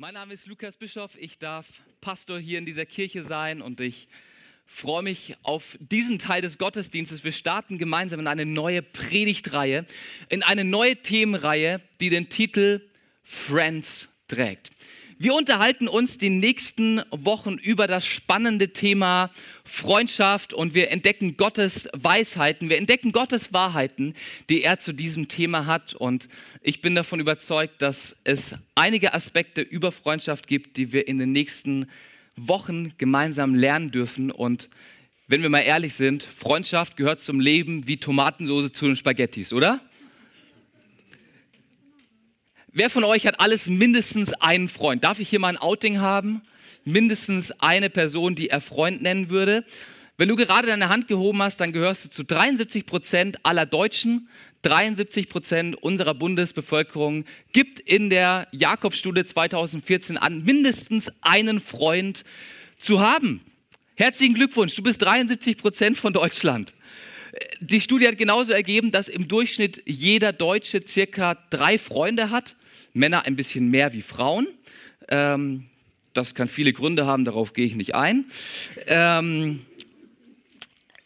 Mein Name ist Lukas Bischoff. Ich darf Pastor hier in dieser Kirche sein und ich freue mich auf diesen Teil des Gottesdienstes. Wir starten gemeinsam in eine neue Predigtreihe, in eine neue Themenreihe, die den Titel Friends trägt. Wir unterhalten uns die nächsten Wochen über das spannende Thema Freundschaft und wir entdecken Gottes Weisheiten, wir entdecken Gottes Wahrheiten, die er zu diesem Thema hat. Und ich bin davon überzeugt, dass es einige Aspekte über Freundschaft gibt, die wir in den nächsten Wochen gemeinsam lernen dürfen. Und wenn wir mal ehrlich sind, Freundschaft gehört zum Leben wie Tomatensoße zu den Spaghettis, oder? Wer von euch hat alles mindestens einen Freund? Darf ich hier mal ein Outing haben? Mindestens eine Person, die er Freund nennen würde. Wenn du gerade deine Hand gehoben hast, dann gehörst du zu 73 Prozent aller Deutschen. 73 Prozent unserer Bundesbevölkerung gibt in der Jakobsstudie 2014 an, mindestens einen Freund zu haben. Herzlichen Glückwunsch, du bist 73 Prozent von Deutschland. Die Studie hat genauso ergeben, dass im Durchschnitt jeder Deutsche circa drei Freunde hat. Männer ein bisschen mehr wie Frauen. Ähm, das kann viele Gründe haben, darauf gehe ich nicht ein. Ähm,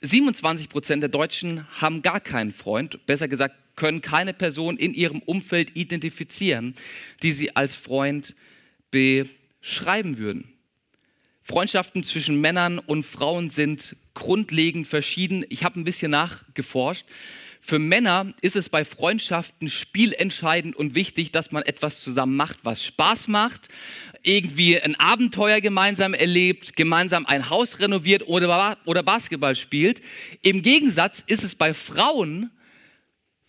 27 Prozent der Deutschen haben gar keinen Freund, besser gesagt, können keine Person in ihrem Umfeld identifizieren, die sie als Freund beschreiben würden. Freundschaften zwischen Männern und Frauen sind grundlegend verschieden. Ich habe ein bisschen nachgeforscht. Für Männer ist es bei Freundschaften spielentscheidend und wichtig, dass man etwas zusammen macht, was Spaß macht, irgendwie ein Abenteuer gemeinsam erlebt, gemeinsam ein Haus renoviert oder, oder Basketball spielt. Im Gegensatz ist es bei Frauen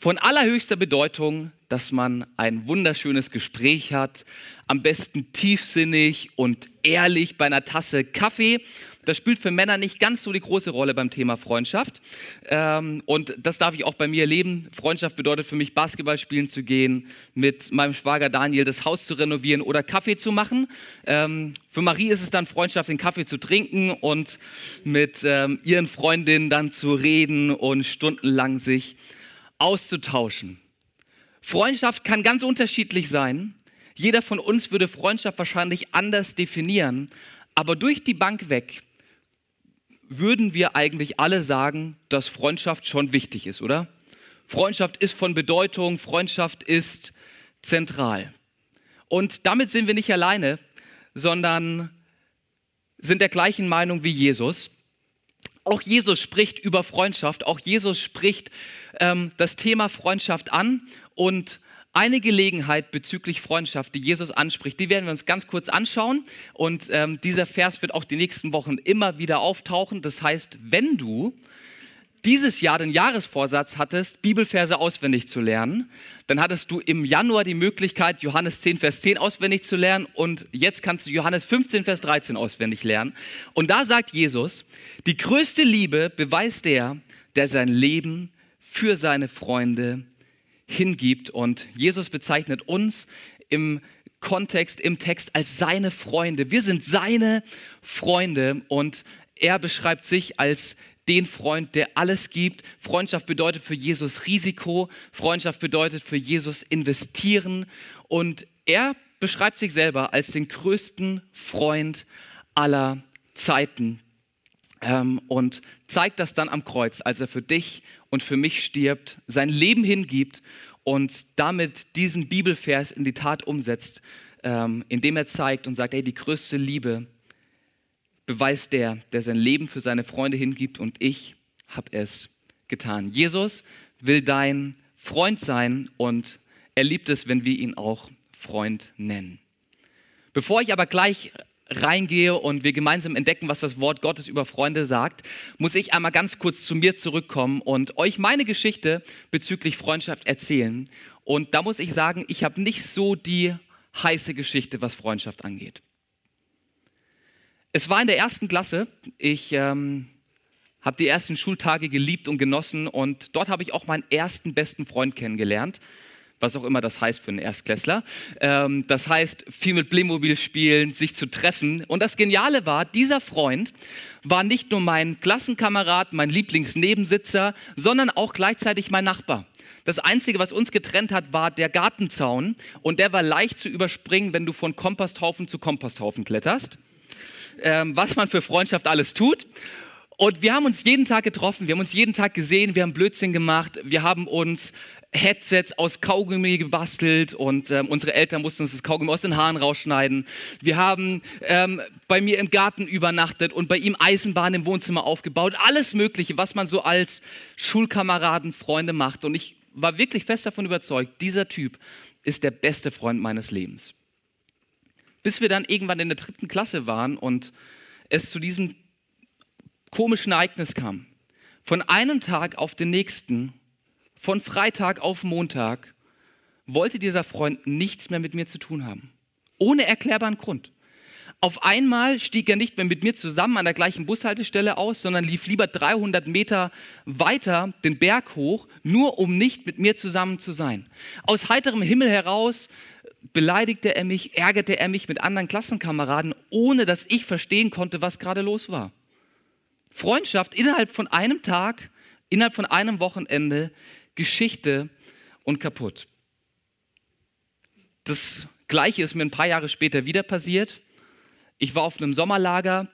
von allerhöchster Bedeutung, dass man ein wunderschönes Gespräch hat, am besten tiefsinnig und ehrlich bei einer Tasse Kaffee das spielt für Männer nicht ganz so die große Rolle beim Thema Freundschaft. Ähm, und das darf ich auch bei mir erleben. Freundschaft bedeutet für mich, Basketball spielen zu gehen, mit meinem Schwager Daniel das Haus zu renovieren oder Kaffee zu machen. Ähm, für Marie ist es dann Freundschaft, den Kaffee zu trinken und mit ähm, ihren Freundinnen dann zu reden und stundenlang sich auszutauschen. Freundschaft kann ganz unterschiedlich sein. Jeder von uns würde Freundschaft wahrscheinlich anders definieren. Aber durch die Bank weg würden wir eigentlich alle sagen, dass Freundschaft schon wichtig ist, oder? Freundschaft ist von Bedeutung, Freundschaft ist zentral. Und damit sind wir nicht alleine, sondern sind der gleichen Meinung wie Jesus. Auch Jesus spricht über Freundschaft, auch Jesus spricht ähm, das Thema Freundschaft an und eine Gelegenheit bezüglich Freundschaft, die Jesus anspricht, die werden wir uns ganz kurz anschauen. Und ähm, dieser Vers wird auch die nächsten Wochen immer wieder auftauchen. Das heißt, wenn du dieses Jahr den Jahresvorsatz hattest, Bibelverse auswendig zu lernen, dann hattest du im Januar die Möglichkeit, Johannes 10, Vers 10 auswendig zu lernen und jetzt kannst du Johannes 15, Vers 13 auswendig lernen. Und da sagt Jesus, die größte Liebe beweist der, der sein Leben für seine Freunde hingibt. Und Jesus bezeichnet uns im Kontext, im Text als seine Freunde. Wir sind seine Freunde und er beschreibt sich als den Freund, der alles gibt. Freundschaft bedeutet für Jesus Risiko, Freundschaft bedeutet für Jesus investieren und er beschreibt sich selber als den größten Freund aller Zeiten ähm, und zeigt das dann am Kreuz, als er für dich und für mich stirbt, sein Leben hingibt und damit diesen Bibelvers in die Tat umsetzt, ähm, indem er zeigt und sagt, hey, die größte Liebe beweist der, der sein Leben für seine Freunde hingibt und ich habe es getan. Jesus will dein Freund sein und er liebt es, wenn wir ihn auch Freund nennen. Bevor ich aber gleich reingehe und wir gemeinsam entdecken, was das Wort Gottes über Freunde sagt, muss ich einmal ganz kurz zu mir zurückkommen und euch meine Geschichte bezüglich Freundschaft erzählen. Und da muss ich sagen, ich habe nicht so die heiße Geschichte, was Freundschaft angeht. Es war in der ersten Klasse. Ich ähm, habe die ersten Schultage geliebt und genossen und dort habe ich auch meinen ersten besten Freund kennengelernt was auch immer das heißt für einen Erstklässler. Ähm, das heißt, viel mit Playmobil spielen, sich zu treffen. Und das Geniale war, dieser Freund war nicht nur mein Klassenkamerad, mein Lieblingsnebensitzer, sondern auch gleichzeitig mein Nachbar. Das Einzige, was uns getrennt hat, war der Gartenzaun. Und der war leicht zu überspringen, wenn du von Komposthaufen zu Komposthaufen kletterst. Ähm, was man für Freundschaft alles tut. Und wir haben uns jeden Tag getroffen, wir haben uns jeden Tag gesehen, wir haben Blödsinn gemacht, wir haben uns Headsets aus Kaugummi gebastelt und ähm, unsere Eltern mussten uns das Kaugummi aus den Haaren rausschneiden. Wir haben ähm, bei mir im Garten übernachtet und bei ihm Eisenbahn im Wohnzimmer aufgebaut. Alles Mögliche, was man so als Schulkameraden, Freunde macht. Und ich war wirklich fest davon überzeugt, dieser Typ ist der beste Freund meines Lebens. Bis wir dann irgendwann in der dritten Klasse waren und es zu diesem komischen Ereignis kam. Von einem Tag auf den nächsten von Freitag auf Montag wollte dieser Freund nichts mehr mit mir zu tun haben. Ohne erklärbaren Grund. Auf einmal stieg er nicht mehr mit mir zusammen an der gleichen Bushaltestelle aus, sondern lief lieber 300 Meter weiter den Berg hoch, nur um nicht mit mir zusammen zu sein. Aus heiterem Himmel heraus beleidigte er mich, ärgerte er mich mit anderen Klassenkameraden, ohne dass ich verstehen konnte, was gerade los war. Freundschaft innerhalb von einem Tag, innerhalb von einem Wochenende Geschichte und kaputt. Das Gleiche ist mir ein paar Jahre später wieder passiert. Ich war auf einem Sommerlager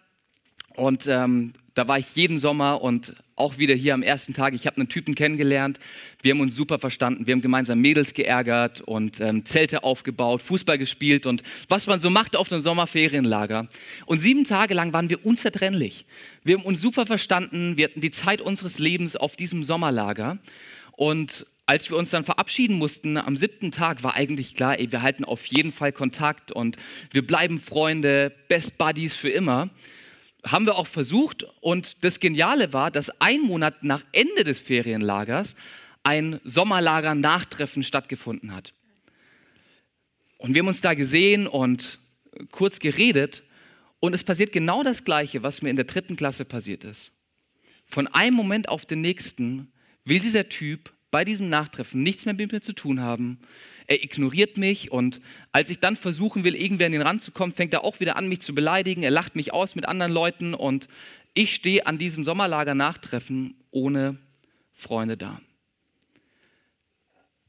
und ähm, da war ich jeden Sommer und auch wieder hier am ersten Tag. Ich habe einen Typen kennengelernt. Wir haben uns super verstanden. Wir haben gemeinsam Mädels geärgert und ähm, Zelte aufgebaut, Fußball gespielt und was man so macht auf einem Sommerferienlager. Und sieben Tage lang waren wir unzertrennlich. Wir haben uns super verstanden. Wir hatten die Zeit unseres Lebens auf diesem Sommerlager. Und als wir uns dann verabschieden mussten am siebten Tag, war eigentlich klar, ey, wir halten auf jeden Fall Kontakt und wir bleiben Freunde, Best Buddies für immer. Haben wir auch versucht und das Geniale war, dass ein Monat nach Ende des Ferienlagers ein Sommerlager-Nachtreffen stattgefunden hat. Und wir haben uns da gesehen und kurz geredet und es passiert genau das Gleiche, was mir in der dritten Klasse passiert ist. Von einem Moment auf den nächsten will dieser Typ bei diesem Nachtreffen nichts mehr mit mir zu tun haben. Er ignoriert mich und als ich dann versuchen will, irgendwer an den Rand zu kommen, fängt er auch wieder an, mich zu beleidigen. Er lacht mich aus mit anderen Leuten und ich stehe an diesem Sommerlager Nachtreffen ohne Freunde da.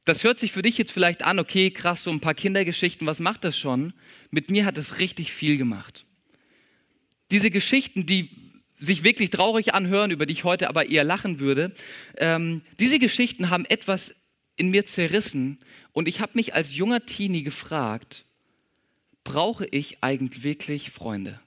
Das hört sich für dich jetzt vielleicht an, okay, krass, so ein paar Kindergeschichten, was macht das schon? Mit mir hat es richtig viel gemacht. Diese Geschichten, die sich wirklich traurig anhören, über die ich heute aber eher lachen würde. Ähm, diese Geschichten haben etwas in mir zerrissen und ich habe mich als junger Teenie gefragt, brauche ich eigentlich wirklich Freunde?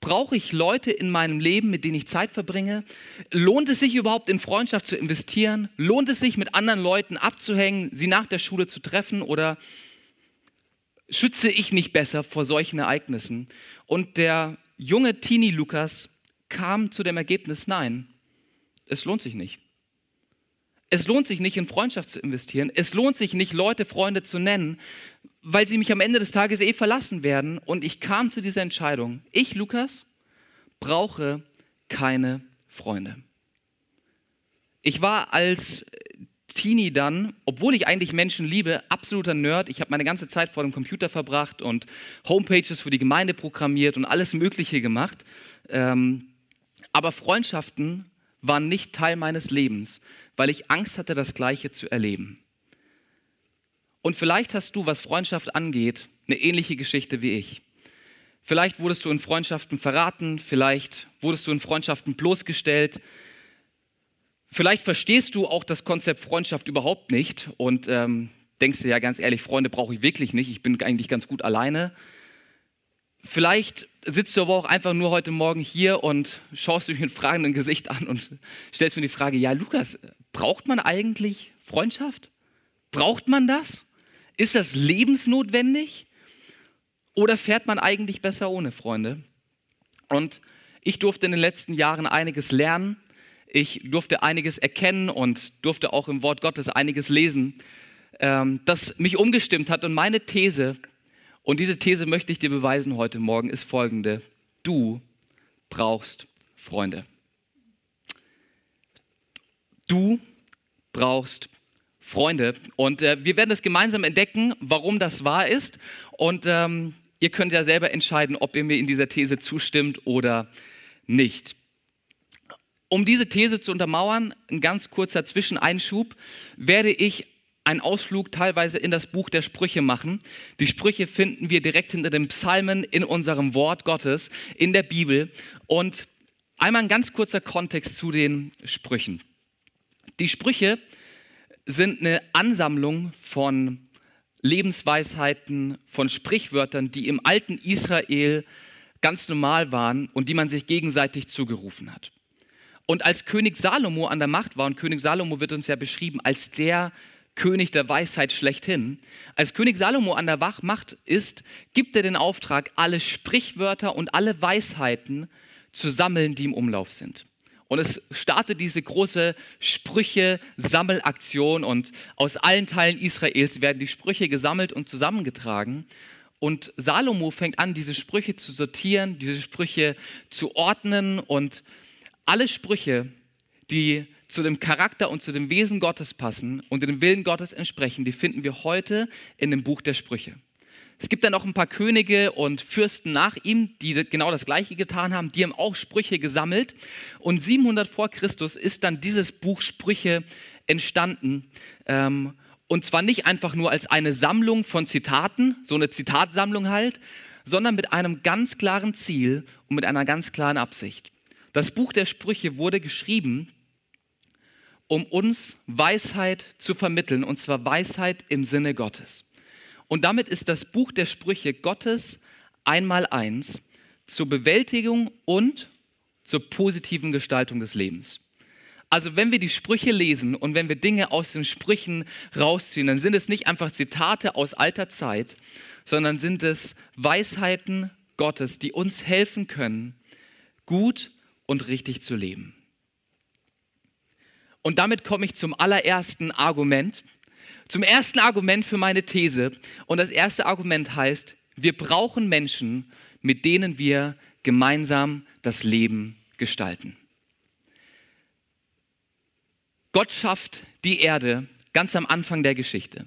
Brauche ich Leute in meinem Leben, mit denen ich Zeit verbringe? Lohnt es sich überhaupt in Freundschaft zu investieren? Lohnt es sich mit anderen Leuten abzuhängen, sie nach der Schule zu treffen oder schütze ich mich besser vor solchen Ereignissen? Und der junge Teenie Lukas kam zu dem Ergebnis, nein, es lohnt sich nicht. Es lohnt sich nicht, in Freundschaft zu investieren. Es lohnt sich nicht, Leute Freunde zu nennen, weil sie mich am Ende des Tages eh verlassen werden. Und ich kam zu dieser Entscheidung. Ich, Lukas, brauche keine Freunde. Ich war als Teenie dann, obwohl ich eigentlich Menschen liebe, absoluter Nerd. Ich habe meine ganze Zeit vor dem Computer verbracht und Homepages für die Gemeinde programmiert und alles Mögliche gemacht. Ähm, aber Freundschaften waren nicht Teil meines Lebens, weil ich Angst hatte, das Gleiche zu erleben. Und vielleicht hast du, was Freundschaft angeht, eine ähnliche Geschichte wie ich. Vielleicht wurdest du in Freundschaften verraten, vielleicht wurdest du in Freundschaften bloßgestellt. Vielleicht verstehst du auch das Konzept Freundschaft überhaupt nicht und ähm, denkst dir ja ganz ehrlich, Freunde brauche ich wirklich nicht, ich bin eigentlich ganz gut alleine. Vielleicht sitzt du aber auch einfach nur heute Morgen hier und schaust mich mit fragendem Gesicht an und stellst mir die Frage, ja Lukas, braucht man eigentlich Freundschaft? Braucht man das? Ist das lebensnotwendig? Oder fährt man eigentlich besser ohne Freunde? Und ich durfte in den letzten Jahren einiges lernen. Ich durfte einiges erkennen und durfte auch im Wort Gottes einiges lesen, ähm, das mich umgestimmt hat. Und meine These und diese These möchte ich dir beweisen heute Morgen, ist folgende. Du brauchst Freunde. Du brauchst Freunde. Und äh, wir werden es gemeinsam entdecken, warum das wahr ist. Und ähm, ihr könnt ja selber entscheiden, ob ihr mir in dieser These zustimmt oder nicht. Um diese These zu untermauern, ein ganz kurzer Zwischeneinschub, werde ich einen Ausflug teilweise in das Buch der Sprüche machen. Die Sprüche finden wir direkt hinter den Psalmen in unserem Wort Gottes, in der Bibel. Und einmal ein ganz kurzer Kontext zu den Sprüchen. Die Sprüche sind eine Ansammlung von Lebensweisheiten, von Sprichwörtern, die im alten Israel ganz normal waren und die man sich gegenseitig zugerufen hat. Und als König Salomo an der Macht war, und König Salomo wird uns ja beschrieben als der König der Weisheit schlechthin, als König Salomo an der Macht ist, gibt er den Auftrag, alle Sprichwörter und alle Weisheiten zu sammeln, die im Umlauf sind. Und es startet diese große Sprüche-Sammelaktion und aus allen Teilen Israels werden die Sprüche gesammelt und zusammengetragen. Und Salomo fängt an, diese Sprüche zu sortieren, diese Sprüche zu ordnen und alle Sprüche, die zu dem Charakter und zu dem Wesen Gottes passen und dem Willen Gottes entsprechen, die finden wir heute in dem Buch der Sprüche. Es gibt dann noch ein paar Könige und Fürsten nach ihm, die genau das Gleiche getan haben. Die haben auch Sprüche gesammelt. Und 700 vor Christus ist dann dieses Buch Sprüche entstanden. Ähm, und zwar nicht einfach nur als eine Sammlung von Zitaten, so eine Zitatsammlung halt, sondern mit einem ganz klaren Ziel und mit einer ganz klaren Absicht. Das Buch der Sprüche wurde geschrieben, um uns Weisheit zu vermitteln, und zwar Weisheit im Sinne Gottes. Und damit ist das Buch der Sprüche Gottes einmal eins zur Bewältigung und zur positiven Gestaltung des Lebens. Also wenn wir die Sprüche lesen und wenn wir Dinge aus den Sprüchen rausziehen, dann sind es nicht einfach Zitate aus alter Zeit, sondern sind es Weisheiten Gottes, die uns helfen können, gut und richtig zu leben. Und damit komme ich zum allerersten Argument, zum ersten Argument für meine These. Und das erste Argument heißt, wir brauchen Menschen, mit denen wir gemeinsam das Leben gestalten. Gott schafft die Erde ganz am Anfang der Geschichte.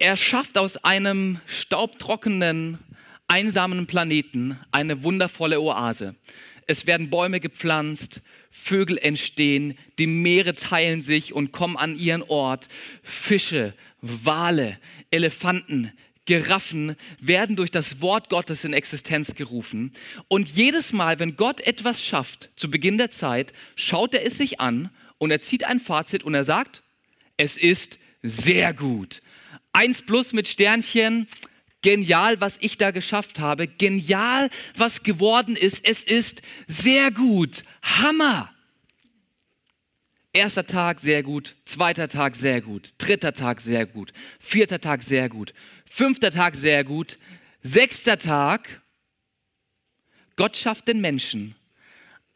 Er schafft aus einem staubtrockenen, einsamen Planeten eine wundervolle Oase. Es werden Bäume gepflanzt, Vögel entstehen, die Meere teilen sich und kommen an ihren Ort. Fische, Wale, Elefanten, Giraffen werden durch das Wort Gottes in Existenz gerufen. Und jedes Mal, wenn Gott etwas schafft, zu Beginn der Zeit, schaut er es sich an und er zieht ein Fazit und er sagt, es ist sehr gut. Eins plus mit Sternchen, genial, was ich da geschafft habe, genial, was geworden ist, es ist sehr gut, Hammer. Erster Tag sehr gut, zweiter Tag sehr gut, dritter Tag sehr gut, vierter Tag sehr gut, fünfter Tag sehr gut, sechster Tag, Gott schafft den Menschen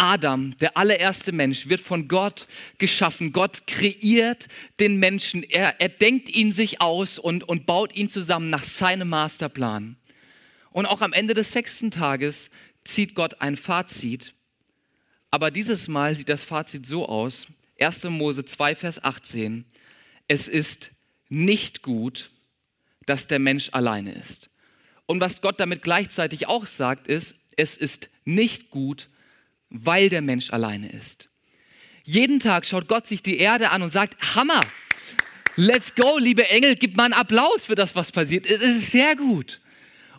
Adam, der allererste Mensch, wird von Gott geschaffen. Gott kreiert den Menschen. Er, er denkt ihn sich aus und, und baut ihn zusammen nach seinem Masterplan. Und auch am Ende des sechsten Tages zieht Gott ein Fazit. Aber dieses Mal sieht das Fazit so aus. 1. Mose 2, Vers 18. Es ist nicht gut, dass der Mensch alleine ist. Und was Gott damit gleichzeitig auch sagt, ist, es ist nicht gut, weil der Mensch alleine ist. Jeden Tag schaut Gott sich die Erde an und sagt, Hammer, let's go, liebe Engel, gib mal einen Applaus für das, was passiert. Es ist sehr gut.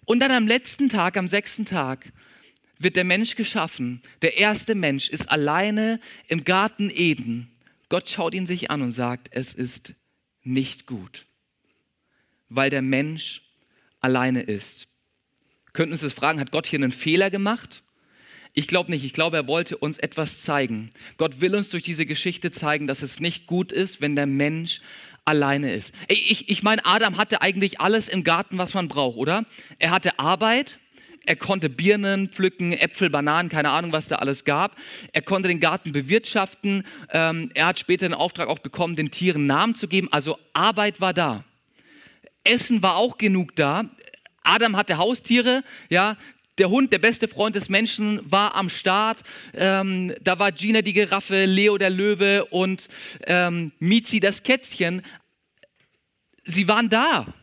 Und dann am letzten Tag, am sechsten Tag, wird der Mensch geschaffen. Der erste Mensch ist alleine im Garten Eden. Gott schaut ihn sich an und sagt, es ist nicht gut, weil der Mensch alleine ist. Könnten uns das fragen, hat Gott hier einen Fehler gemacht? Ich glaube nicht. Ich glaube, er wollte uns etwas zeigen. Gott will uns durch diese Geschichte zeigen, dass es nicht gut ist, wenn der Mensch alleine ist. Ich, ich meine, Adam hatte eigentlich alles im Garten, was man braucht, oder? Er hatte Arbeit, er konnte Birnen pflücken, Äpfel, Bananen, keine Ahnung, was da alles gab. Er konnte den Garten bewirtschaften. Ähm, er hat später den Auftrag auch bekommen, den Tieren Namen zu geben. Also Arbeit war da. Essen war auch genug da. Adam hatte Haustiere, ja, der Hund, der beste Freund des Menschen, war am Start. Ähm, da war Gina die Giraffe, Leo der Löwe und ähm, Mizi das Kätzchen. Sie waren da.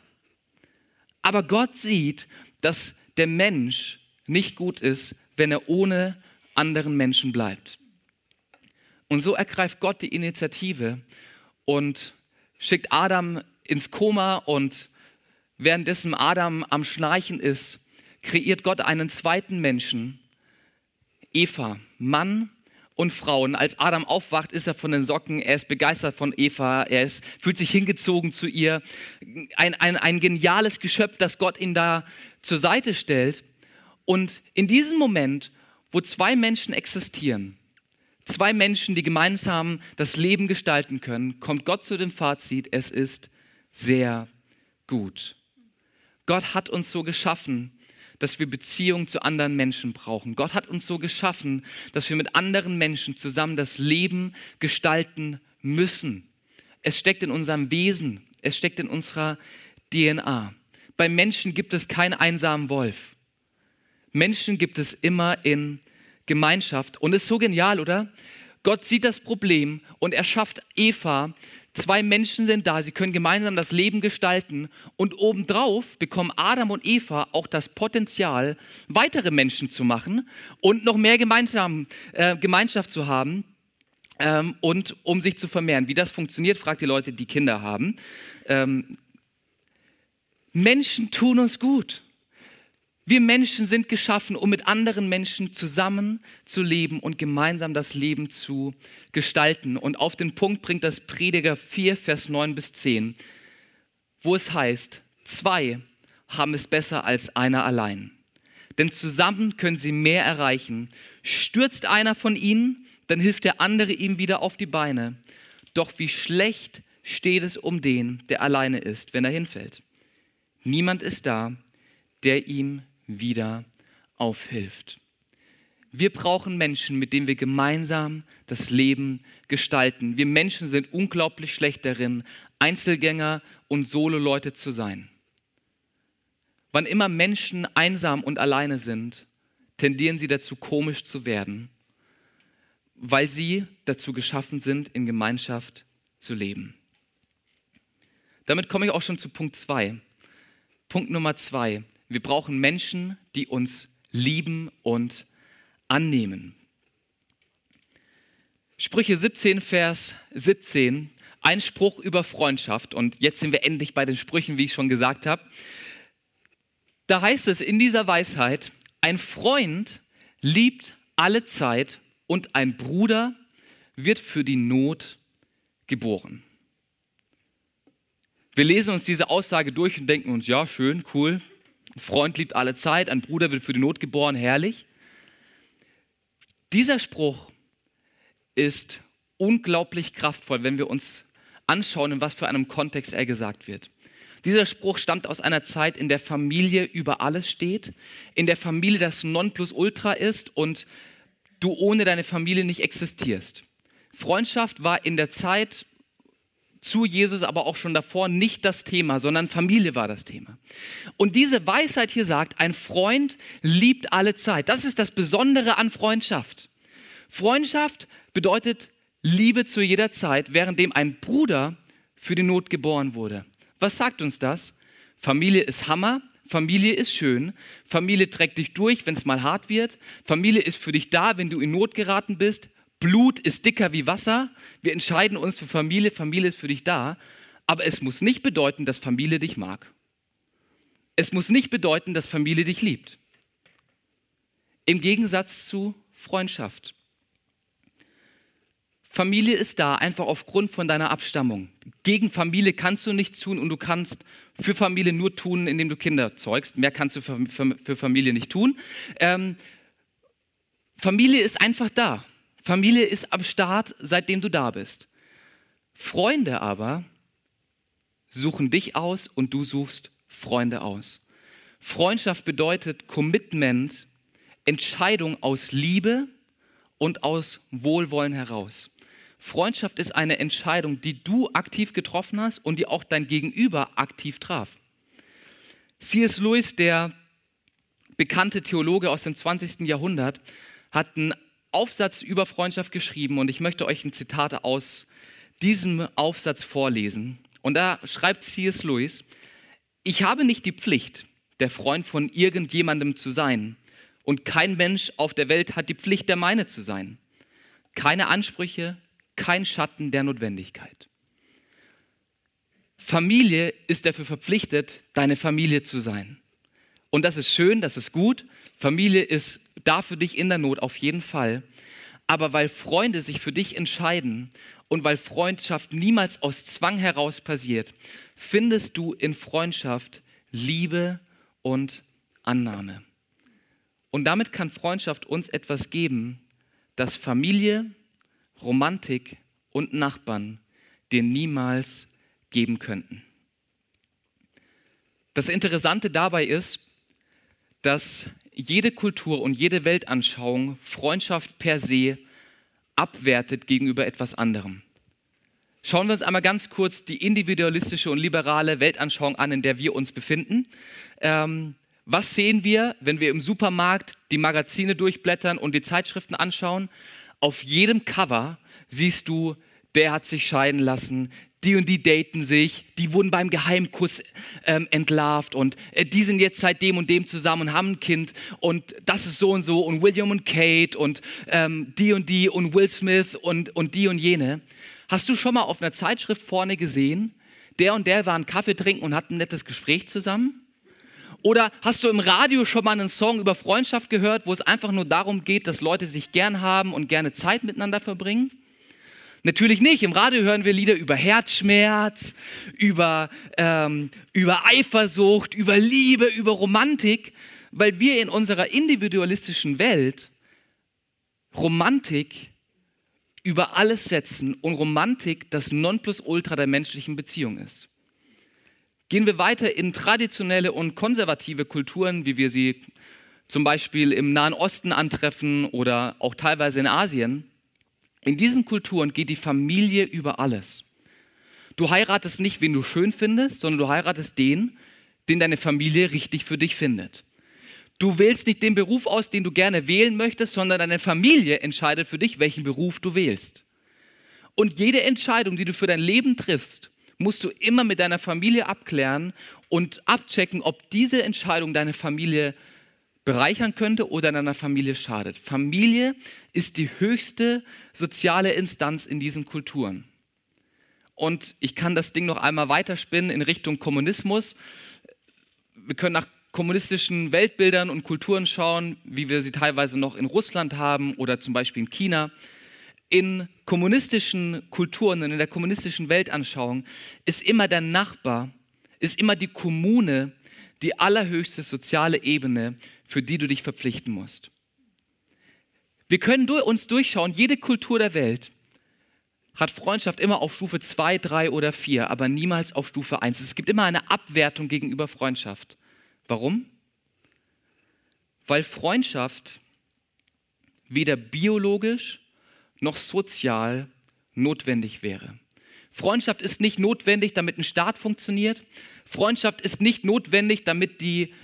Aber Gott sieht, dass der Mensch nicht gut ist, wenn er ohne anderen Menschen bleibt. Und so ergreift Gott die Initiative und schickt Adam ins Koma und währenddessen Adam am Schnarchen ist, kreiert Gott einen zweiten Menschen, Eva, Mann und Frau. Und als Adam aufwacht, ist er von den Socken, er ist begeistert von Eva, er ist, fühlt sich hingezogen zu ihr. Ein, ein, ein geniales Geschöpf, das Gott ihm da zur Seite stellt. Und in diesem Moment, wo zwei Menschen existieren, zwei Menschen, die gemeinsam das Leben gestalten können, kommt Gott zu dem Fazit, es ist sehr gut. Gott hat uns so geschaffen, dass wir Beziehungen zu anderen Menschen brauchen. Gott hat uns so geschaffen, dass wir mit anderen Menschen zusammen das Leben gestalten müssen. Es steckt in unserem Wesen, es steckt in unserer DNA. Bei Menschen gibt es keinen einsamen Wolf. Menschen gibt es immer in Gemeinschaft. Und es ist so genial, oder? Gott sieht das Problem und er schafft Eva Zwei Menschen sind da, sie können gemeinsam das Leben gestalten und obendrauf bekommen Adam und Eva auch das Potenzial, weitere Menschen zu machen und noch mehr gemeinsam, äh, Gemeinschaft zu haben ähm, und um sich zu vermehren. Wie das funktioniert, fragt die Leute, die Kinder haben. Ähm, Menschen tun uns gut. Wir Menschen sind geschaffen, um mit anderen Menschen zusammen zu leben und gemeinsam das Leben zu gestalten. Und auf den Punkt bringt das Prediger 4, Vers 9 bis 10, wo es heißt, zwei haben es besser als einer allein. Denn zusammen können sie mehr erreichen. Stürzt einer von ihnen, dann hilft der andere ihm wieder auf die Beine. Doch wie schlecht steht es um den, der alleine ist, wenn er hinfällt. Niemand ist da, der ihm wieder aufhilft. Wir brauchen Menschen, mit denen wir gemeinsam das Leben gestalten. Wir Menschen sind unglaublich schlecht darin, Einzelgänger und Solo-Leute zu sein. Wann immer Menschen einsam und alleine sind, tendieren sie dazu, komisch zu werden, weil sie dazu geschaffen sind, in Gemeinschaft zu leben. Damit komme ich auch schon zu Punkt 2. Punkt Nummer 2. Wir brauchen Menschen, die uns lieben und annehmen. Sprüche 17, Vers 17, ein Spruch über Freundschaft. Und jetzt sind wir endlich bei den Sprüchen, wie ich schon gesagt habe. Da heißt es in dieser Weisheit, ein Freund liebt alle Zeit und ein Bruder wird für die Not geboren. Wir lesen uns diese Aussage durch und denken uns, ja, schön, cool, ein Freund liebt alle Zeit, ein Bruder wird für die Not geboren, herrlich. Dieser Spruch ist unglaublich kraftvoll, wenn wir uns anschauen, in was für einem Kontext er gesagt wird. Dieser Spruch stammt aus einer Zeit, in der Familie über alles steht, in der Familie das Nonplusultra ist und du ohne deine Familie nicht existierst. Freundschaft war in der Zeit zu Jesus, aber auch schon davor nicht das Thema, sondern Familie war das Thema. Und diese Weisheit hier sagt, ein Freund liebt alle Zeit. Das ist das Besondere an Freundschaft. Freundschaft bedeutet Liebe zu jeder Zeit, währenddem ein Bruder für die Not geboren wurde. Was sagt uns das? Familie ist Hammer, Familie ist schön, Familie trägt dich durch, wenn es mal hart wird, Familie ist für dich da, wenn du in Not geraten bist, Blut ist dicker wie Wasser. Wir entscheiden uns für Familie. Familie ist für dich da. Aber es muss nicht bedeuten, dass Familie dich mag. Es muss nicht bedeuten, dass Familie dich liebt. Im Gegensatz zu Freundschaft. Familie ist da einfach aufgrund von deiner Abstammung. Gegen Familie kannst du nichts tun und du kannst für Familie nur tun, indem du Kinder zeugst. Mehr kannst du für, Familie nicht tun. Ähm, Familie ist einfach da. Familie ist am Start, seitdem du da bist. Freunde aber suchen dich aus und du suchst Freunde aus. Freundschaft bedeutet Commitment, Entscheidung aus Liebe und aus Wohlwollen heraus. Freundschaft ist eine Entscheidung, die du aktiv getroffen hast und die auch dein Gegenüber aktiv traf. C.S. Lewis, der bekannte Theologe aus dem 20. Jahrhundert, hat einen Aufsatz über Freundschaft geschrieben und ich möchte euch ein Zitat aus diesem Aufsatz vorlesen. Und da schreibt C.S. Lewis, ich habe nicht die Pflicht, der Freund von irgendjemandem zu sein und kein Mensch auf der Welt hat die Pflicht, der meine zu sein. keine Ansprüche, kein Schatten der Notwendigkeit. Familie ist dafür verpflichtet, deine Familie zu sein. Und das ist schön, das ist gut. Familie ist da für dich in der Not auf jeden Fall. Aber weil Freunde sich für dich entscheiden und weil Freundschaft niemals aus Zwang heraus passiert, findest du in Freundschaft Liebe und Annahme. Und damit kann Freundschaft uns etwas geben, das Familie, Romantik und Nachbarn dir niemals geben könnten. Das Interessante dabei ist, dass jede Kultur und jede Weltanschauung Freundschaft per se abwertet gegenüber etwas anderem. Schauen wir uns einmal ganz kurz die individualistische und liberale Weltanschauung an, in der wir uns befinden. Ähm, was sehen wir, wenn wir im Supermarkt die Magazine durchblättern und die Zeitschriften anschauen? Auf jedem Cover siehst du, der hat sich scheiden lassen, die und die daten sich, die wurden beim Geheimkuss ähm, entlarvt und äh, die sind jetzt seit dem und dem zusammen und haben ein Kind und das ist so und so und William und Kate und ähm, die und die und Will Smith und, und die und jene. Hast du schon mal auf einer Zeitschrift vorne gesehen, der und der war einen Kaffee trinken und hat ein nettes Gespräch zusammen? Oder hast du im Radio schon mal einen Song über Freundschaft gehört, wo es einfach nur darum geht, dass Leute sich gern haben und gerne Zeit miteinander verbringen? Natürlich nicht. Im Radio hören wir Lieder über Herzschmerz, über, ähm, über Eifersucht, über Liebe, über Romantik, weil wir in unserer individualistischen Welt Romantik über alles setzen und Romantik das Nonplusultra der menschlichen Beziehung ist. Gehen wir weiter in traditionelle und konservative Kulturen, wie wir sie zum Beispiel im Nahen Osten antreffen oder auch teilweise in Asien. In diesen Kulturen geht die Familie über alles. Du heiratest nicht, wen du schön findest, sondern du heiratest den, den deine Familie richtig für dich findet. Du wählst nicht den Beruf aus, den du gerne wählen möchtest, sondern deine Familie entscheidet für dich, welchen Beruf du wählst. Und jede Entscheidung, die du für dein Leben triffst, musst du immer mit deiner Familie abklären und abchecken, ob diese Entscheidung deine Familie bereichern könnte oder deiner Familie schadet. Familie ist die höchste soziale Instanz in diesen Kulturen. Und ich kann das Ding noch einmal weiterspinnen in Richtung Kommunismus. Wir können nach kommunistischen Weltbildern und Kulturen schauen, wie wir sie teilweise noch in Russland haben oder zum Beispiel in China in kommunistischen Kulturen und in der kommunistischen Weltanschauung ist immer der Nachbar, ist immer die Kommune die allerhöchste soziale Ebene, für die du dich verpflichten musst. Wir können uns durchschauen, jede Kultur der Welt hat Freundschaft immer auf Stufe 2, 3 oder 4, aber niemals auf Stufe 1. Es gibt immer eine Abwertung gegenüber Freundschaft. Warum? Weil Freundschaft weder biologisch noch sozial notwendig wäre. Freundschaft ist nicht notwendig, damit ein Staat funktioniert. Freundschaft ist nicht notwendig, damit die,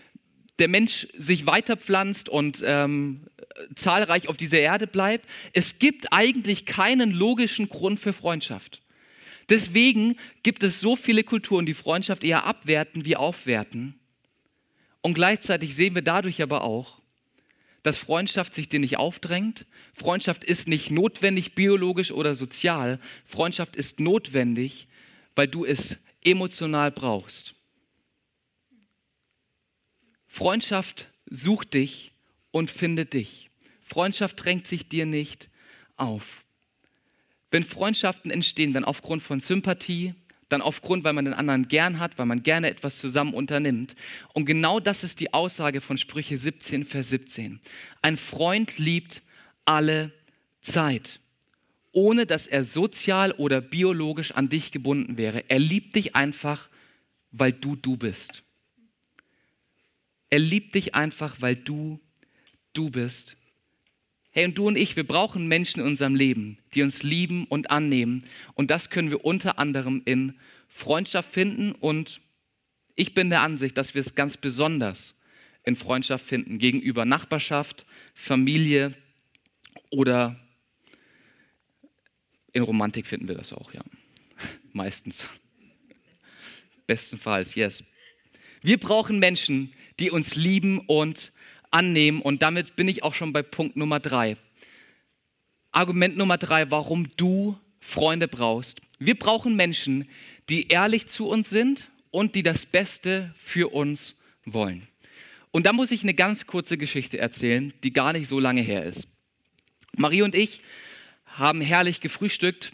der Mensch sich weiterpflanzt und ähm, zahlreich auf dieser Erde bleibt. Es gibt eigentlich keinen logischen Grund für Freundschaft. Deswegen gibt es so viele Kulturen, die Freundschaft eher abwerten wie aufwerten. Und gleichzeitig sehen wir dadurch aber auch, dass Freundschaft sich dir nicht aufdrängt. Freundschaft ist nicht notwendig biologisch oder sozial. Freundschaft ist notwendig, weil du es emotional brauchst. Freundschaft sucht dich und findet dich. Freundschaft drängt sich dir nicht auf. Wenn Freundschaften entstehen, dann aufgrund von Sympathie, dann aufgrund, weil man den anderen gern hat, weil man gerne etwas zusammen unternimmt. Und genau das ist die Aussage von Sprüche 17, Vers 17. Ein Freund liebt alle Zeit, ohne dass er sozial oder biologisch an dich gebunden wäre. Er liebt dich einfach, weil du du bist. Er liebt dich einfach, weil du du bist. Hey, und du und ich, wir brauchen Menschen in unserem Leben, die uns lieben und annehmen. Und das können wir unter anderem in Freundschaft finden. Und ich bin der Ansicht, dass wir es ganz besonders in Freundschaft finden gegenüber Nachbarschaft, Familie oder in Romantik finden wir das auch, ja. Meistens. Bestenfalls, yes. Wir brauchen Menschen, die uns lieben und annehmen. Und damit bin ich auch schon bei Punkt Nummer drei. Argument Nummer drei, warum du Freunde brauchst. Wir brauchen Menschen, die ehrlich zu uns sind und die das Beste für uns wollen. Und da muss ich eine ganz kurze Geschichte erzählen, die gar nicht so lange her ist. Marie und ich haben herrlich gefrühstückt.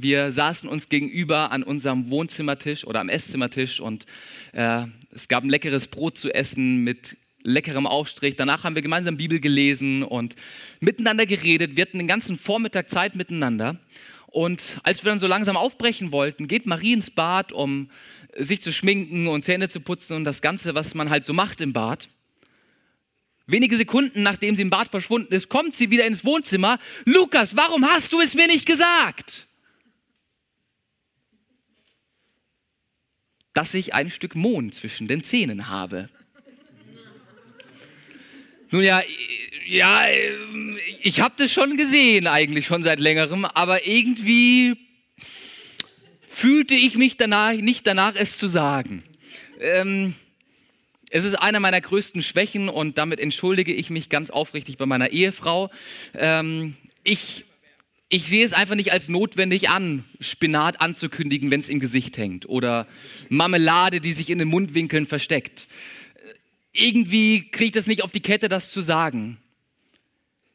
Wir saßen uns gegenüber an unserem Wohnzimmertisch oder am Esszimmertisch und äh, es gab ein leckeres Brot zu essen mit leckerem Aufstrich. Danach haben wir gemeinsam Bibel gelesen und miteinander geredet. Wir hatten den ganzen Vormittag Zeit miteinander. Und als wir dann so langsam aufbrechen wollten, geht Marie ins Bad, um sich zu schminken und Zähne zu putzen und das Ganze, was man halt so macht im Bad. Wenige Sekunden nachdem sie im Bad verschwunden ist, kommt sie wieder ins Wohnzimmer. Lukas, warum hast du es mir nicht gesagt? Dass ich ein Stück Mohn zwischen den Zähnen habe. Nun ja, ja, ich habe das schon gesehen eigentlich schon seit längerem, aber irgendwie fühlte ich mich danach nicht danach, es zu sagen. Ähm, es ist einer meiner größten Schwächen und damit entschuldige ich mich ganz aufrichtig bei meiner Ehefrau. Ähm, ich, ich sehe es einfach nicht als notwendig an, Spinat anzukündigen, wenn es im Gesicht hängt oder Marmelade, die sich in den Mundwinkeln versteckt irgendwie kriege ich das nicht auf die Kette, das zu sagen.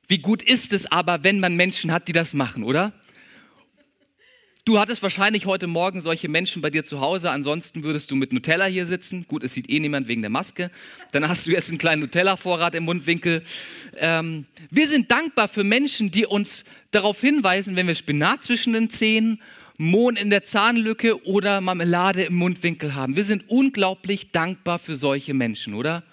Wie gut ist es aber, wenn man Menschen hat, die das machen, oder? Du hattest wahrscheinlich heute Morgen solche Menschen bei dir zu Hause, ansonsten würdest du mit Nutella hier sitzen. Gut, es sieht eh niemand wegen der Maske. Dann hast du jetzt einen kleinen Nutella-Vorrat im Mundwinkel. Ähm, wir sind dankbar für Menschen, die uns darauf hinweisen, wenn wir Spinat zwischen den Zähnen Mohn in der Zahnlücke oder Marmelade im Mundwinkel haben. Wir sind unglaublich dankbar für solche Menschen, oder?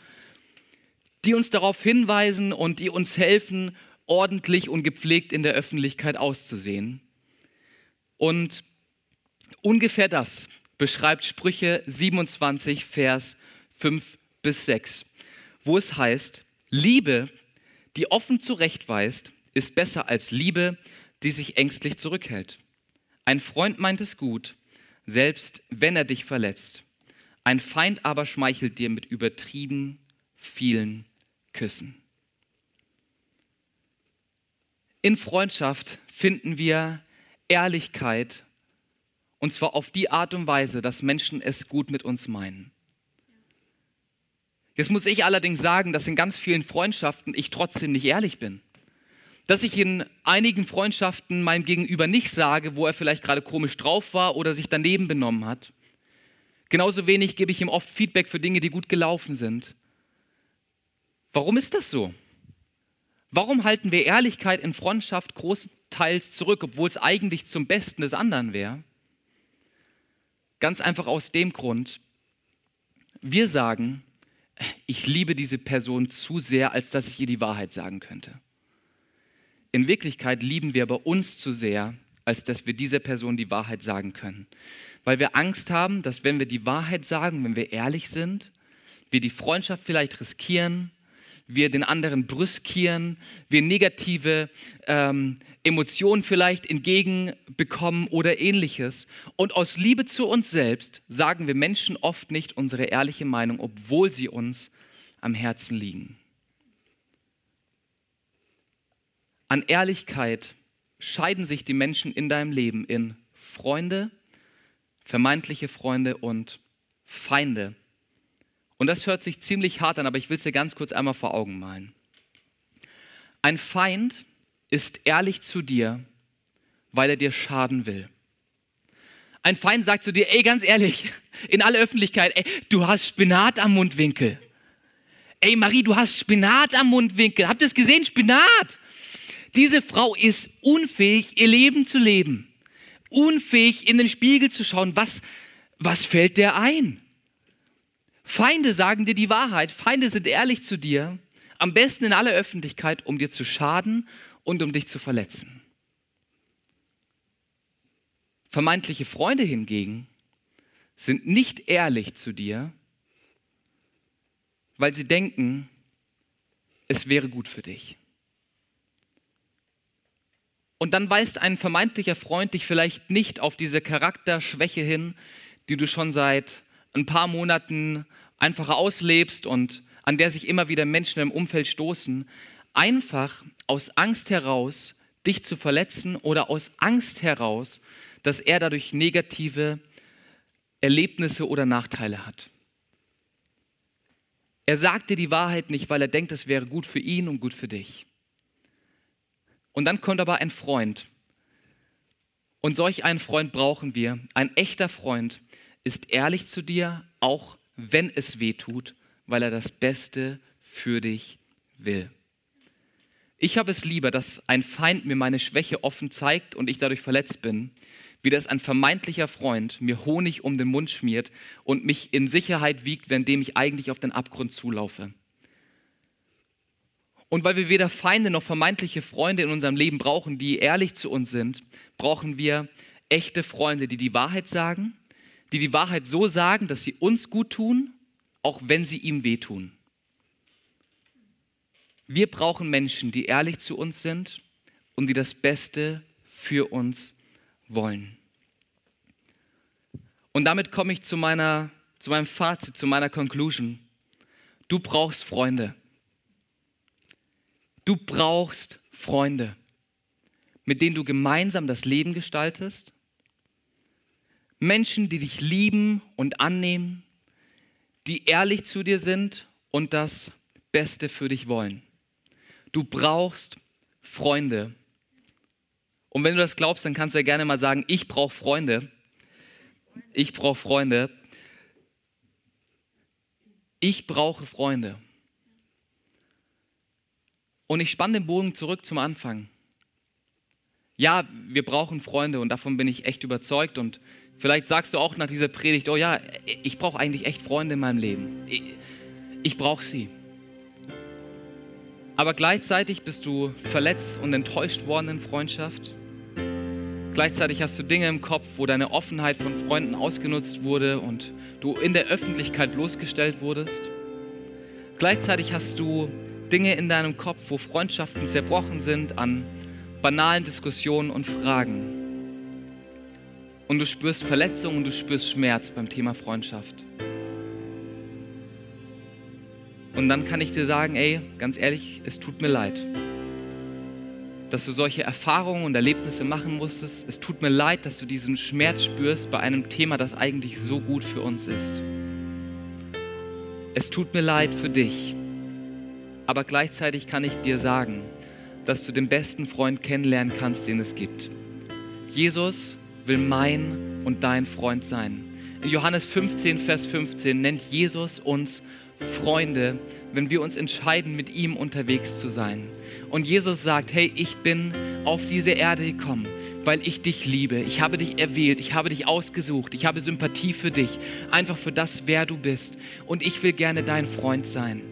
Die uns darauf hinweisen und die uns helfen, ordentlich und gepflegt in der Öffentlichkeit auszusehen. Und ungefähr das beschreibt Sprüche 27, Vers 5 bis 6, wo es heißt, Liebe, die offen zurechtweist, ist besser als Liebe, die sich ängstlich zurückhält. Ein Freund meint es gut, selbst wenn er dich verletzt. Ein Feind aber schmeichelt dir mit übertrieben vielen Küssen. In Freundschaft finden wir Ehrlichkeit und zwar auf die Art und Weise, dass Menschen es gut mit uns meinen. Jetzt muss ich allerdings sagen, dass in ganz vielen Freundschaften ich trotzdem nicht ehrlich bin dass ich in einigen Freundschaften meinem Gegenüber nicht sage, wo er vielleicht gerade komisch drauf war oder sich daneben benommen hat. Genauso wenig gebe ich ihm oft Feedback für Dinge, die gut gelaufen sind. Warum ist das so? Warum halten wir Ehrlichkeit in Freundschaft großteils zurück, obwohl es eigentlich zum Besten des anderen wäre? Ganz einfach aus dem Grund, wir sagen, ich liebe diese Person zu sehr, als dass ich ihr die Wahrheit sagen könnte. In Wirklichkeit lieben wir aber uns zu sehr, als dass wir dieser Person die Wahrheit sagen können. Weil wir Angst haben, dass wenn wir die Wahrheit sagen, wenn wir ehrlich sind, wir die Freundschaft vielleicht riskieren, wir den anderen brüskieren, wir negative ähm, Emotionen vielleicht entgegenbekommen oder ähnliches. Und aus Liebe zu uns selbst sagen wir Menschen oft nicht unsere ehrliche Meinung, obwohl sie uns am Herzen liegen. An Ehrlichkeit scheiden sich die Menschen in deinem Leben in Freunde, vermeintliche Freunde und Feinde. Und das hört sich ziemlich hart an, aber ich will es dir ganz kurz einmal vor Augen malen. Ein Feind ist ehrlich zu dir, weil er dir schaden will. Ein Feind sagt zu dir, ey, ganz ehrlich, in aller Öffentlichkeit, ey, du hast Spinat am Mundwinkel. Ey, Marie, du hast Spinat am Mundwinkel. Habt ihr es gesehen? Spinat. Diese Frau ist unfähig, ihr Leben zu leben. Unfähig, in den Spiegel zu schauen. Was, was fällt der ein? Feinde sagen dir die Wahrheit. Feinde sind ehrlich zu dir. Am besten in aller Öffentlichkeit, um dir zu schaden und um dich zu verletzen. Vermeintliche Freunde hingegen sind nicht ehrlich zu dir, weil sie denken, es wäre gut für dich. Und dann weist ein vermeintlicher Freund dich vielleicht nicht auf diese Charakterschwäche hin, die du schon seit ein paar Monaten einfach auslebst und an der sich immer wieder Menschen im Umfeld stoßen, einfach aus Angst heraus, dich zu verletzen oder aus Angst heraus, dass er dadurch negative Erlebnisse oder Nachteile hat. Er sagt dir die Wahrheit nicht, weil er denkt, es wäre gut für ihn und gut für dich. Und dann kommt aber ein Freund. Und solch einen Freund brauchen wir. Ein echter Freund ist ehrlich zu dir, auch wenn es weh tut, weil er das Beste für dich will. Ich habe es lieber, dass ein Feind mir meine Schwäche offen zeigt und ich dadurch verletzt bin, wie dass ein vermeintlicher Freund mir Honig um den Mund schmiert und mich in Sicherheit wiegt, währenddem ich eigentlich auf den Abgrund zulaufe. Und weil wir weder Feinde noch vermeintliche Freunde in unserem Leben brauchen, die ehrlich zu uns sind, brauchen wir echte Freunde, die die Wahrheit sagen, die die Wahrheit so sagen, dass sie uns gut tun, auch wenn sie ihm wehtun. Wir brauchen Menschen, die ehrlich zu uns sind und die das Beste für uns wollen. Und damit komme ich zu, meiner, zu meinem Fazit, zu meiner Conclusion. Du brauchst Freunde. Du brauchst Freunde, mit denen du gemeinsam das Leben gestaltest. Menschen, die dich lieben und annehmen, die ehrlich zu dir sind und das Beste für dich wollen. Du brauchst Freunde. Und wenn du das glaubst, dann kannst du ja gerne mal sagen, ich brauche Freunde. Ich brauche Freunde. Ich brauche Freunde. Und ich spanne den Bogen zurück zum Anfang. Ja, wir brauchen Freunde und davon bin ich echt überzeugt. Und vielleicht sagst du auch nach dieser Predigt, oh ja, ich brauche eigentlich echt Freunde in meinem Leben. Ich, ich brauche sie. Aber gleichzeitig bist du verletzt und enttäuscht worden in Freundschaft. Gleichzeitig hast du Dinge im Kopf, wo deine Offenheit von Freunden ausgenutzt wurde und du in der Öffentlichkeit bloßgestellt wurdest. Gleichzeitig hast du Dinge in deinem Kopf, wo Freundschaften zerbrochen sind an banalen Diskussionen und Fragen. Und du spürst Verletzung und du spürst Schmerz beim Thema Freundschaft. Und dann kann ich dir sagen, ey, ganz ehrlich, es tut mir leid, dass du solche Erfahrungen und Erlebnisse machen musstest. Es tut mir leid, dass du diesen Schmerz spürst bei einem Thema, das eigentlich so gut für uns ist. Es tut mir leid für dich aber gleichzeitig kann ich dir sagen, dass du den besten Freund kennenlernen kannst, den es gibt. Jesus will mein und dein Freund sein. In Johannes 15, Vers 15 nennt Jesus uns Freunde, wenn wir uns entscheiden, mit ihm unterwegs zu sein. Und Jesus sagt, hey, ich bin auf diese Erde gekommen, weil ich dich liebe. Ich habe dich erwählt, ich habe dich ausgesucht, ich habe Sympathie für dich, einfach für das, wer du bist. Und ich will gerne dein Freund sein.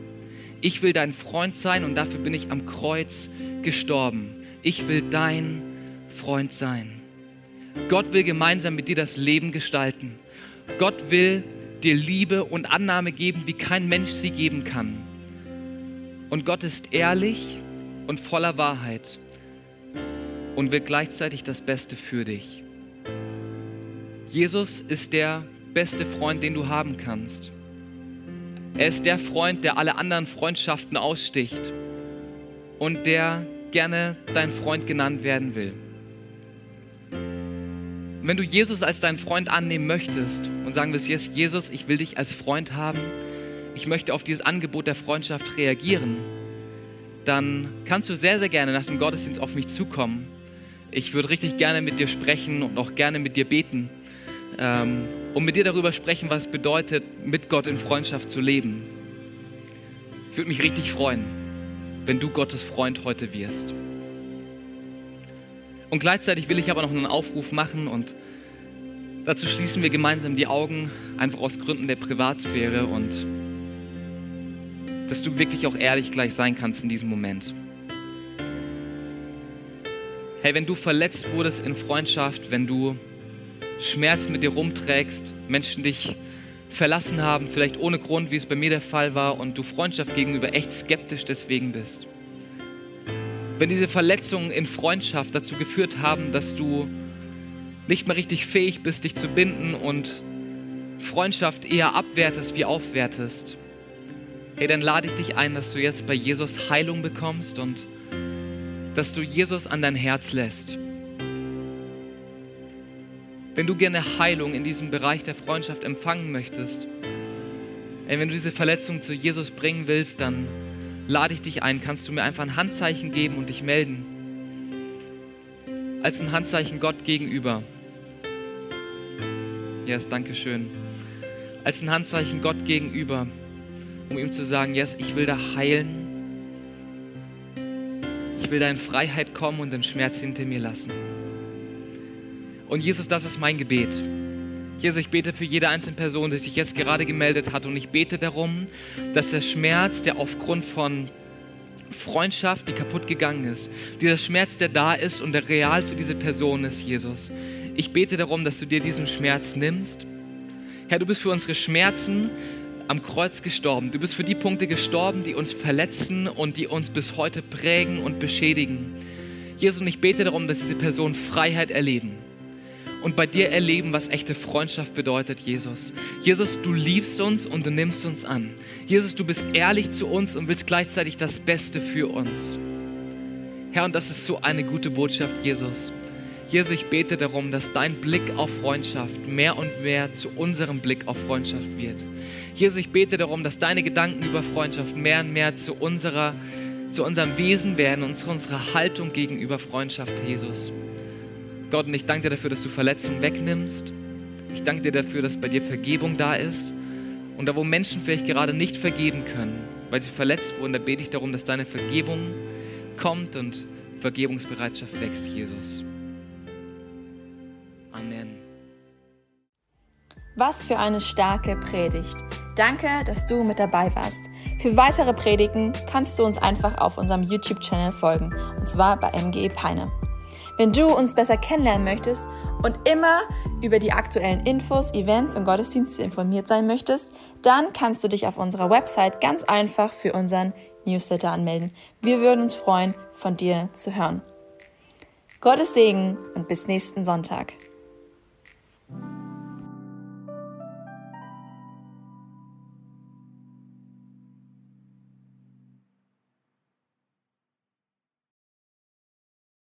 Ich will dein Freund sein und dafür bin ich am Kreuz gestorben. Ich will dein Freund sein. Gott will gemeinsam mit dir das Leben gestalten. Gott will dir Liebe und Annahme geben, wie kein Mensch sie geben kann. Und Gott ist ehrlich und voller Wahrheit und will gleichzeitig das Beste für dich. Jesus ist der beste Freund, den du haben kannst. Er ist der Freund, der alle anderen Freundschaften aussticht und der gerne dein Freund genannt werden will. Wenn du Jesus als deinen Freund annehmen möchtest und sagen willst, yes, Jesus, ich will dich als Freund haben, ich möchte auf dieses Angebot der Freundschaft reagieren, dann kannst du sehr, sehr gerne nach dem Gottesdienst auf mich zukommen. Ich würde richtig gerne mit dir sprechen und auch gerne mit dir beten. Ähm, und mit dir darüber sprechen, was es bedeutet, mit Gott in Freundschaft zu leben. Ich würde mich richtig freuen, wenn du Gottes Freund heute wirst. Und gleichzeitig will ich aber noch einen Aufruf machen und dazu schließen wir gemeinsam die Augen, einfach aus Gründen der Privatsphäre und dass du wirklich auch ehrlich gleich sein kannst in diesem Moment. Hey, wenn du verletzt wurdest in Freundschaft, wenn du Schmerz mit dir rumträgst, Menschen dich verlassen haben, vielleicht ohne Grund, wie es bei mir der Fall war, und du Freundschaft gegenüber echt skeptisch deswegen bist. Wenn diese Verletzungen in Freundschaft dazu geführt haben, dass du nicht mehr richtig fähig bist, dich zu binden und Freundschaft eher abwertest wie aufwertest, hey, dann lade ich dich ein, dass du jetzt bei Jesus Heilung bekommst und dass du Jesus an dein Herz lässt. Wenn du gerne Heilung in diesem Bereich der Freundschaft empfangen möchtest, wenn du diese Verletzung zu Jesus bringen willst, dann lade ich dich ein, kannst du mir einfach ein Handzeichen geben und dich melden. Als ein Handzeichen Gott gegenüber. Yes, danke schön. Als ein Handzeichen Gott gegenüber, um ihm zu sagen, yes, ich will da heilen. Ich will da in Freiheit kommen und den Schmerz hinter mir lassen. Und Jesus, das ist mein Gebet. Jesus, ich bete für jede einzelne Person, die sich jetzt gerade gemeldet hat. Und ich bete darum, dass der Schmerz, der aufgrund von Freundschaft, die kaputt gegangen ist, dieser Schmerz, der da ist und der real für diese Person ist, Jesus. Ich bete darum, dass du dir diesen Schmerz nimmst. Herr, du bist für unsere Schmerzen am Kreuz gestorben. Du bist für die Punkte gestorben, die uns verletzen und die uns bis heute prägen und beschädigen. Jesus, und ich bete darum, dass diese Personen Freiheit erleben und bei dir erleben, was echte Freundschaft bedeutet, Jesus. Jesus, du liebst uns und du nimmst uns an. Jesus, du bist ehrlich zu uns und willst gleichzeitig das Beste für uns. Herr, und das ist so eine gute Botschaft, Jesus. Jesus, ich bete darum, dass dein Blick auf Freundschaft mehr und mehr zu unserem Blick auf Freundschaft wird. Jesus, ich bete darum, dass deine Gedanken über Freundschaft mehr und mehr zu unserer zu unserem Wesen werden und zu unserer Haltung gegenüber Freundschaft, Jesus. Gott, und ich danke dir dafür, dass du Verletzungen wegnimmst. Ich danke dir dafür, dass bei dir Vergebung da ist. Und da, wo Menschen vielleicht gerade nicht vergeben können, weil sie verletzt wurden, da bete ich darum, dass deine Vergebung kommt und Vergebungsbereitschaft wächst, Jesus. Amen. Was für eine starke Predigt. Danke, dass du mit dabei warst. Für weitere Predigen kannst du uns einfach auf unserem YouTube-Channel folgen, und zwar bei MGE Peine. Wenn du uns besser kennenlernen möchtest und immer über die aktuellen Infos, Events und Gottesdienste informiert sein möchtest, dann kannst du dich auf unserer Website ganz einfach für unseren Newsletter anmelden. Wir würden uns freuen, von dir zu hören. Gottes Segen und bis nächsten Sonntag.